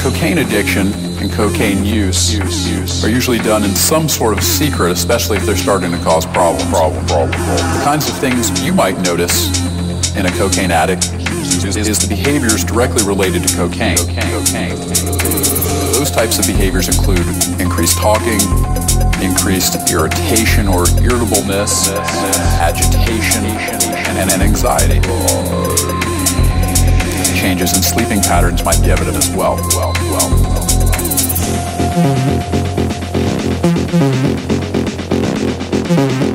Cocaine addiction and cocaine use, use, use are usually done in some sort of secret, especially if they're starting to cause problems. Problem, problem, problem. The kinds of things you might notice in a cocaine addict is, is the behaviors directly related to cocaine. cocaine. Those types of behaviors include increased talking, increased irritation or irritableness, agitation, and, and anxiety. Changes in sleeping patterns might be evident as well. well, well.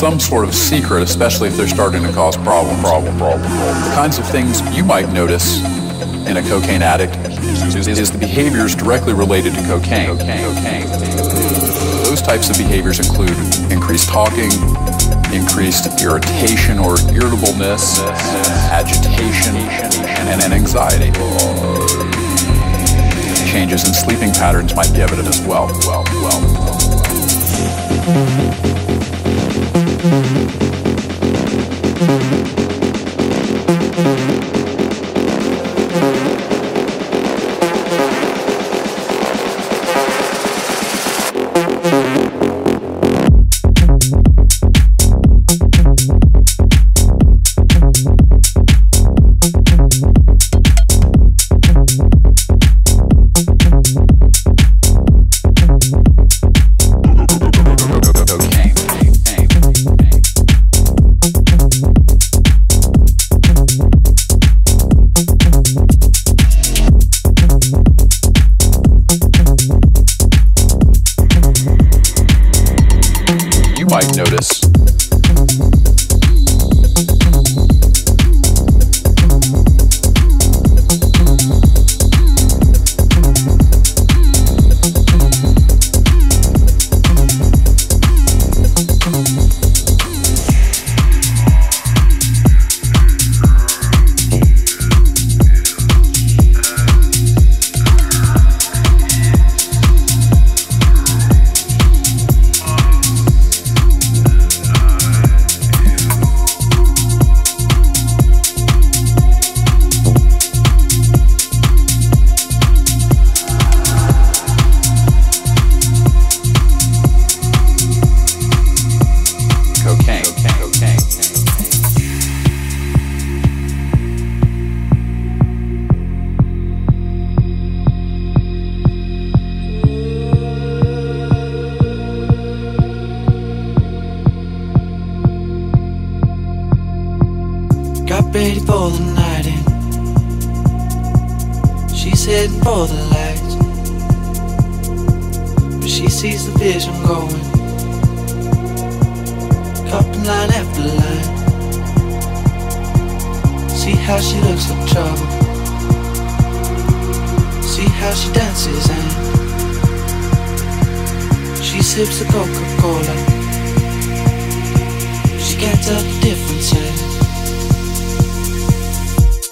Some sort of secret, especially if they're starting to cause problem, problem, problem. The kinds of things you might notice in a cocaine addict is, is the behaviors directly related to cocaine. cocaine. Those types of behaviors include increased talking, increased irritation or irritableness, agitation, and, and anxiety changes in sleeping patterns might be evident as well. well, well. Música Ready for the night in. She's heading for the lights, but she sees the vision going. Cupping line after line. See how she looks like trouble. See how she dances and she sips the Coca-Cola. She can't tell the difference. Eh?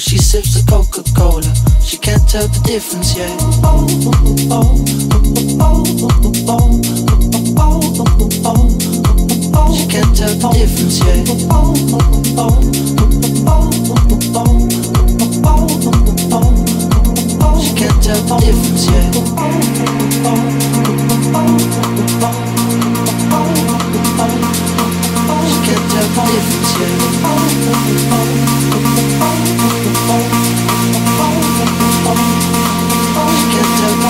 she sips the Coca Cola. She can't tell the difference yet. She can't tell the difference yet. She can't tell the difference yet. She can't tell the difference yet.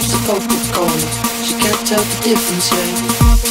lips are cold, it's cold. She can't tell the difference yet.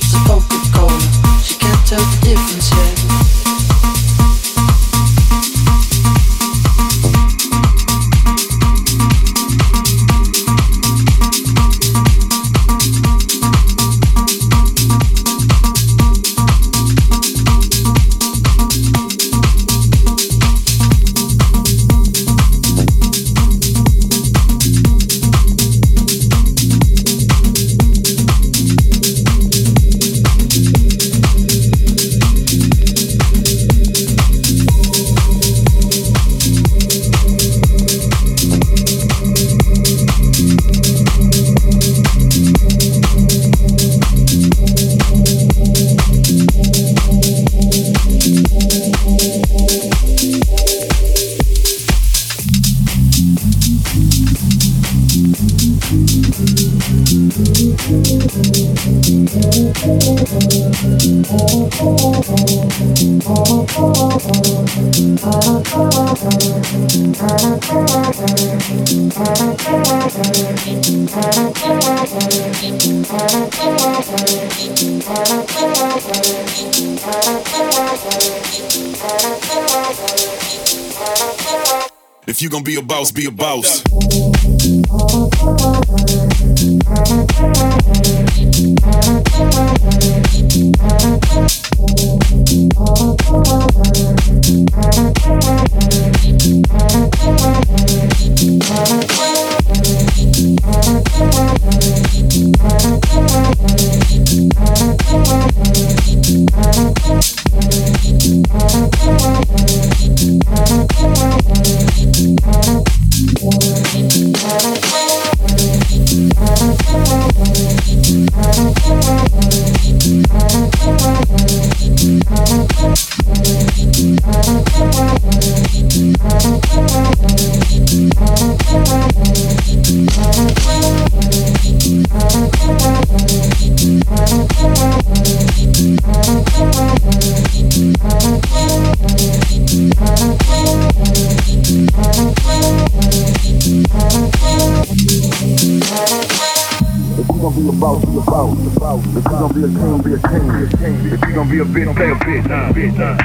sips a Coca-Cola. She can't tell the difference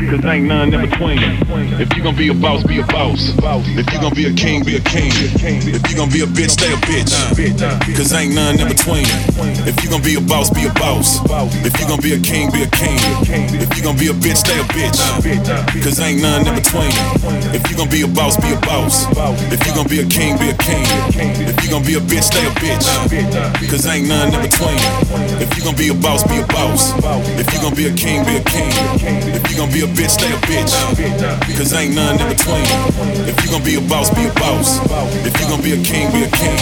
Cause ain't none in between. If you gonna be a boss, be a boss. If you gonna be a king, be a king. If you gonna be a bitch, stay a bitch. Cause ain't none in between. If you gonna be a boss, be a boss. If you gonna be a king, be a king. If you gonna be a bitch, stay a bitch. Cause ain't none in between. If you gonna be a boss, be a boss. If you gonna be a king, be a king. If you gonna be a bitch, stay a bitch. Cause ain't none in between. If you gonna be a boss, be a boss. If you gonna be a king, be a king. If you gonna be a bitch, stay a bitch. Cause ain't none in between. If you gon' be a boss, be a boss. If you gon' be a king, be a king.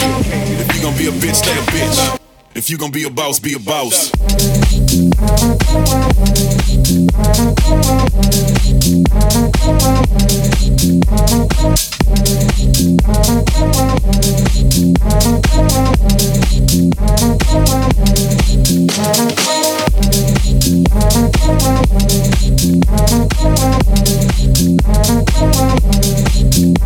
If you gon' be a bitch, stay a bitch. If you gon' be a boss, be a boss. Thank you.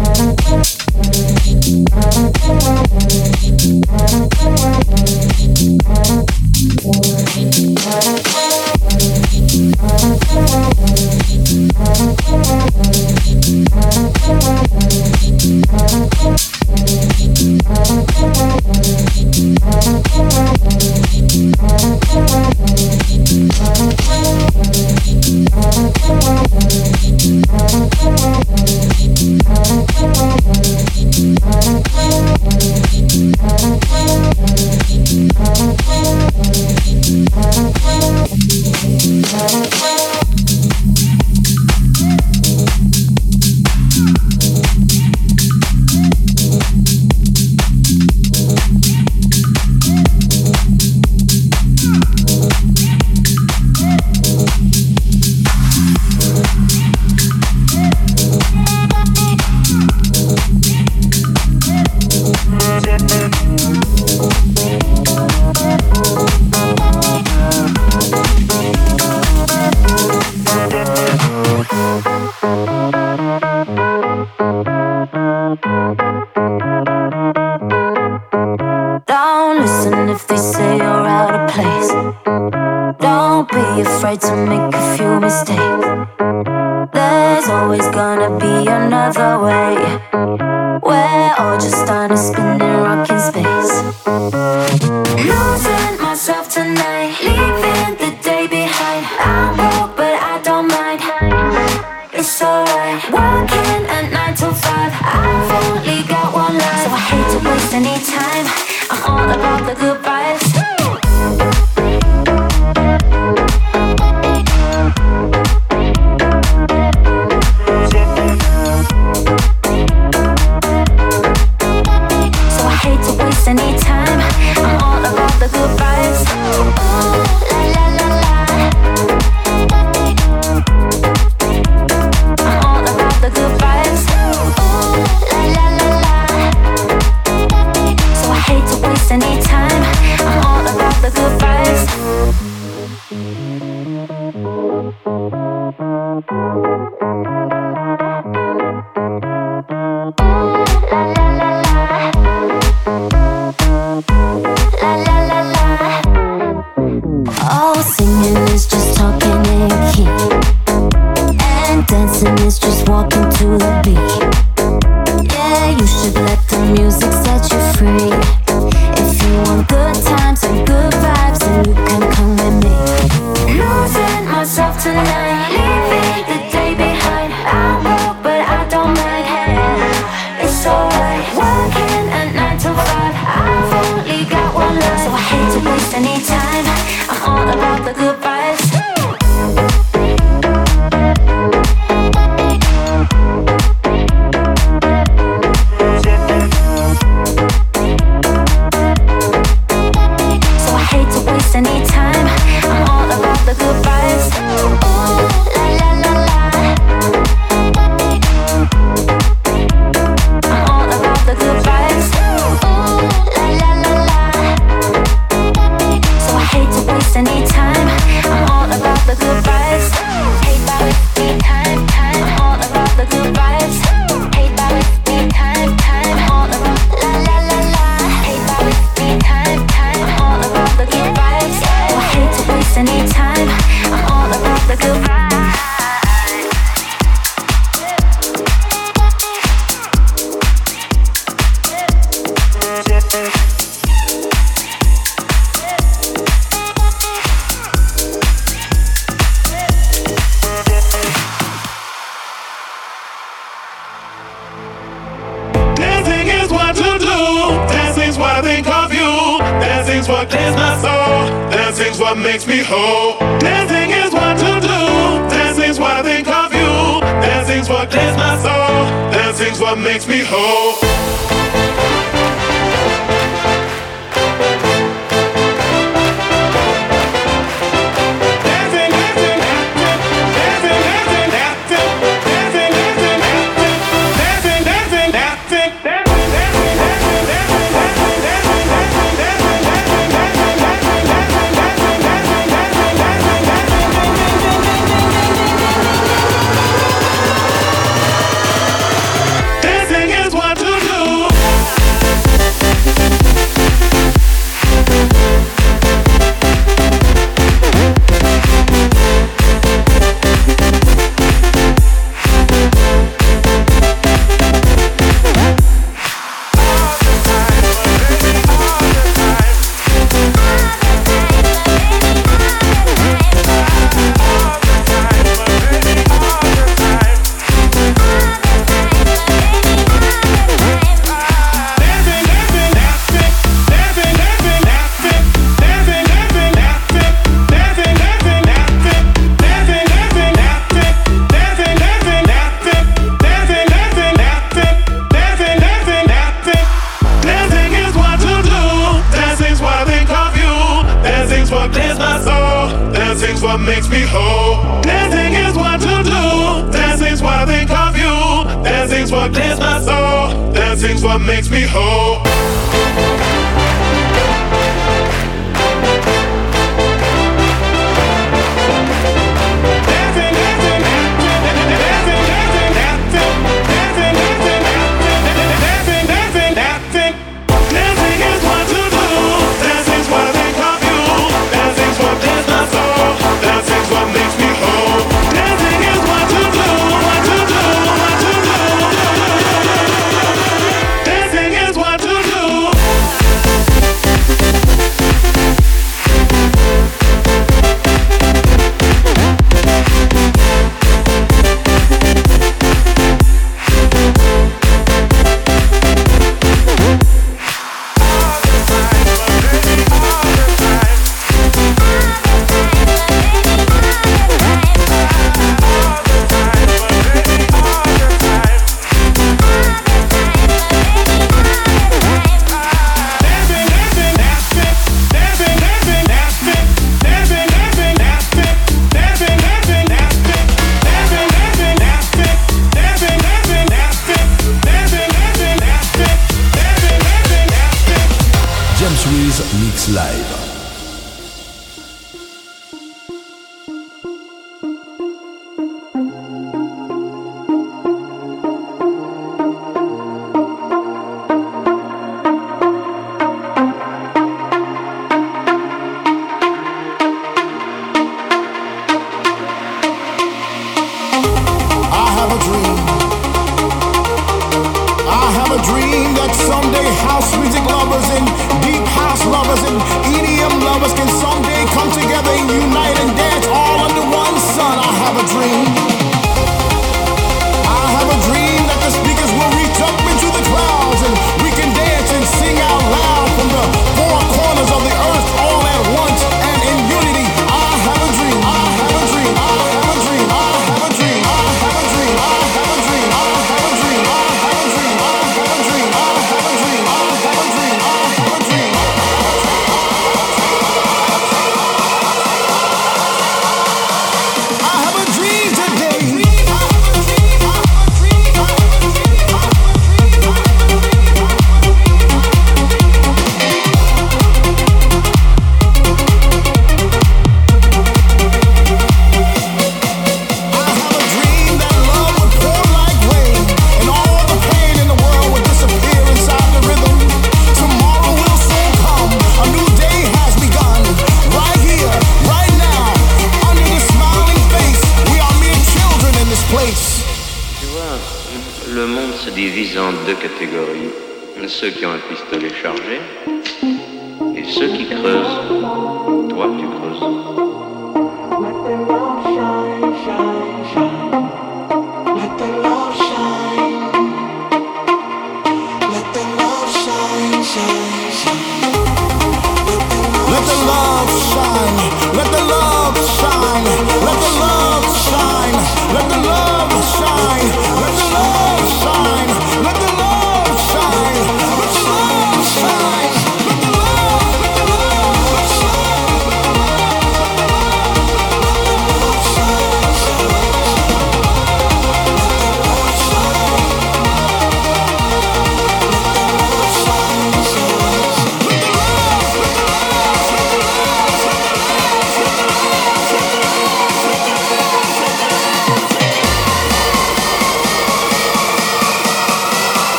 Dancing's what makes me whole.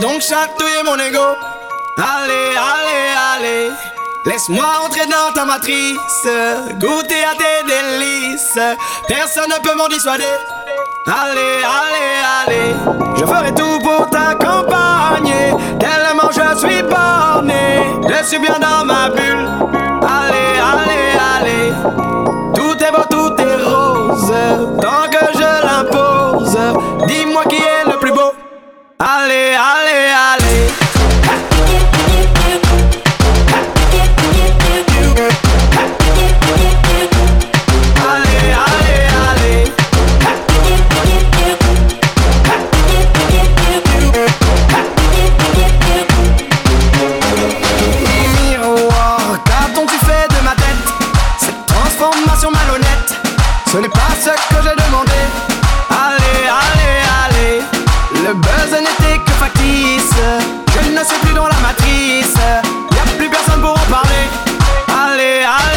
Donc chatouiller mon ego. Allez, allez, allez. Laisse-moi entrer dans ta matrice, goûter à tes délices. Personne ne peut m'en dissuader. Allez, allez, allez. Je ferai tout pour t'accompagner. Tellement je suis borné. en ce que j'ai demandé. Allez, allez, allez. Le buzz n'était que factice. Je ne suis plus dans la matrice. Y a plus personne pour en parler. Allez, allez.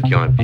Ceux qui ont un